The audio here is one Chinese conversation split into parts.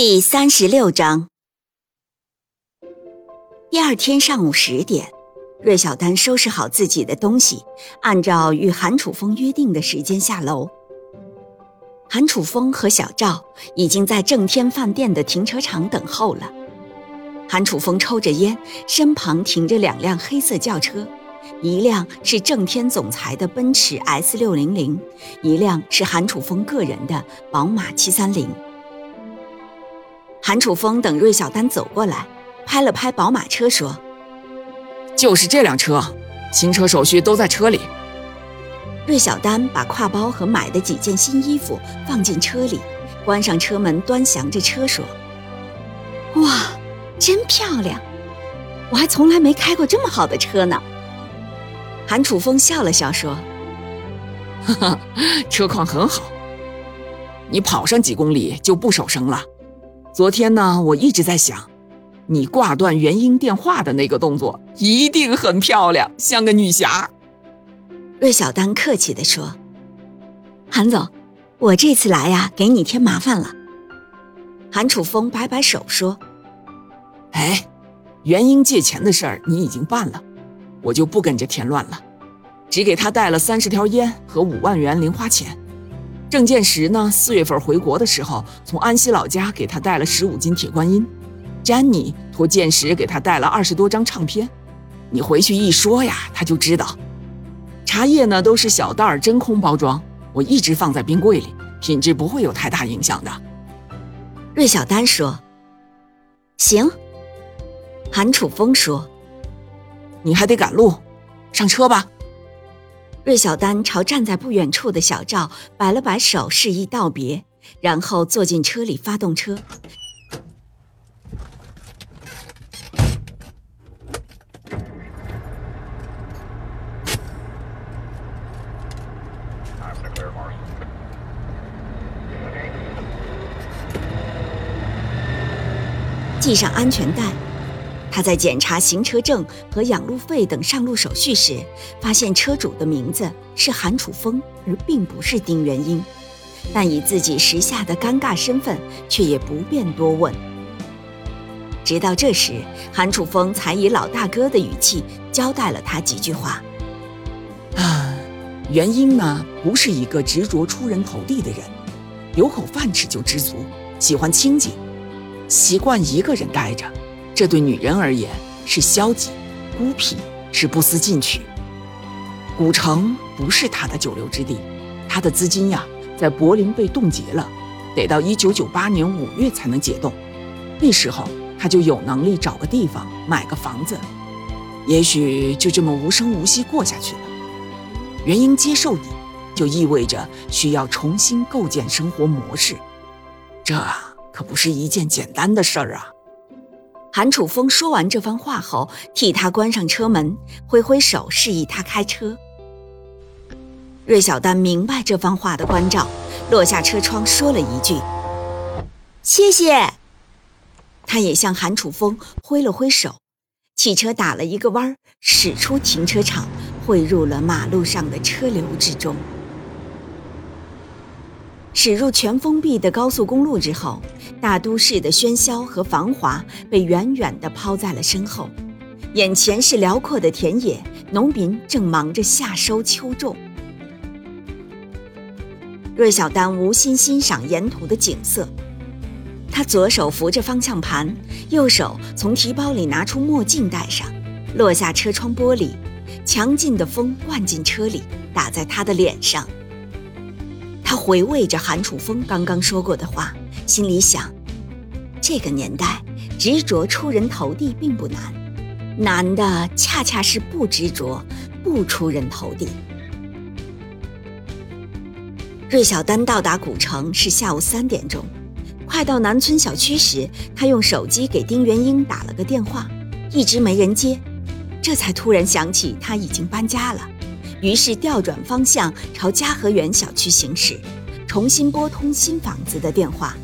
第三十六章。第二天上午十点，芮小丹收拾好自己的东西，按照与韩楚风约定的时间下楼。韩楚风和小赵已经在正天饭店的停车场等候了。韩楚风抽着烟，身旁停着两辆黑色轿车，一辆是正天总裁的奔驰 S 六零零，一辆是韩楚风个人的宝马七三零。韩楚风等芮小丹走过来，拍了拍宝马车，说：“就是这辆车，行车手续都在车里。”芮小丹把挎包和买的几件新衣服放进车里，关上车门，端详着车说：“哇，真漂亮！我还从来没开过这么好的车呢。”韩楚风笑了笑说：“哈哈，车况很好，你跑上几公里就不守生了。”昨天呢，我一直在想，你挂断元英电话的那个动作一定很漂亮，像个女侠。芮小丹客气地说：“韩总，我这次来呀，给你添麻烦了。”韩楚风摆摆手说：“哎，元英借钱的事儿你已经办了，我就不跟着添乱了，只给他带了三十条烟和五万元零花钱。”郑建石呢？四月份回国的时候，从安溪老家给他带了十五斤铁观音。詹妮托建石给他带了二十多张唱片。你回去一说呀，他就知道。茶叶呢，都是小袋儿真空包装，我一直放在冰柜里，品质不会有太大影响的。芮小丹说：“行。”韩楚风说：“你还得赶路，上车吧。”芮小丹朝站在不远处的小赵摆了摆手，示意道别，然后坐进车里，发动车。系上安全带。他在检查行车证和养路费等上路手续时，发现车主的名字是韩楚风，而并不是丁元英。但以自己时下的尴尬身份，却也不便多问。直到这时，韩楚风才以老大哥的语气交代了他几句话：“啊，元英呢，不是一个执着出人头地的人，有口饭吃就知足，喜欢清静，习惯一个人待着。”这对女人而言是消极、孤僻，是不思进取。古城不是他的久留之地，他的资金呀，在柏林被冻结了，得到一九九八年五月才能解冻。那时候他就有能力找个地方买个房子，也许就这么无声无息过下去了。元英接受你，就意味着需要重新构建生活模式，这可不是一件简单的事儿啊。韩楚风说完这番话后，替他关上车门，挥挥手示意他开车。芮小丹明白这番话的关照，落下车窗说了一句：“谢谢。”他也向韩楚风挥了挥手，汽车打了一个弯，驶出停车场，汇入了马路上的车流之中。驶入全封闭的高速公路之后，大都市的喧嚣和繁华被远远地抛在了身后，眼前是辽阔的田野，农民正忙着夏收秋种。芮小丹无心欣赏沿途的景色，他左手扶着方向盘，右手从提包里拿出墨镜戴上，落下车窗玻璃，强劲的风灌进车里，打在他的脸上。他回味着韩楚风刚刚说过的话，心里想：这个年代执着出人头地并不难，难的恰恰是不执着，不出人头地。芮小丹到达古城是下午三点钟，快到南村小区时，他用手机给丁元英打了个电话，一直没人接，这才突然想起他已经搬家了，于是调转方向朝嘉和园小区行驶，重新拨通新房子的电话，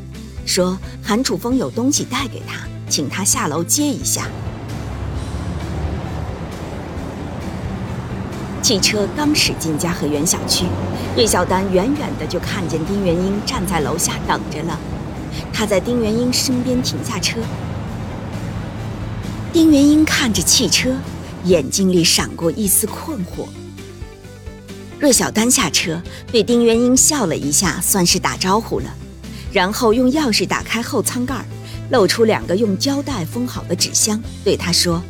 说韩楚风有东西带给他，请他下楼接一下。汽车刚驶进嘉和园小区，芮小丹远远的就看见丁元英站在楼下等着了。他在丁元英身边停下车。丁元英看着汽车，眼睛里闪过一丝困惑。芮小丹下车，对丁元英笑了一下，算是打招呼了，然后用钥匙打开后舱盖，露出两个用胶带封好的纸箱，对他说：“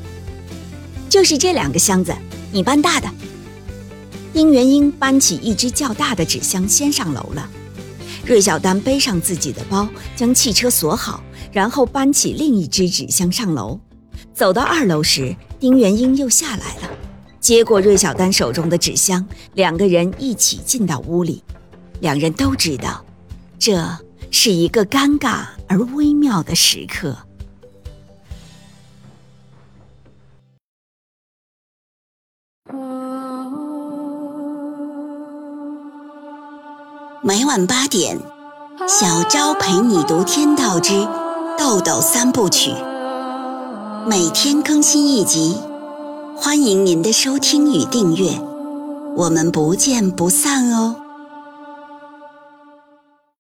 就是这两个箱子，你搬大的。”丁元英搬起一只较大的纸箱，先上楼了。芮小丹背上自己的包，将汽车锁好，然后搬起另一只纸箱上楼。走到二楼时，丁元英又下来了，接过芮小丹手中的纸箱，两个人一起进到屋里。两人都知道，这是一个尴尬而微妙的时刻。每晚八点，小昭陪你读《天道之豆豆三部曲》，每天更新一集，欢迎您的收听与订阅，我们不见不散哦。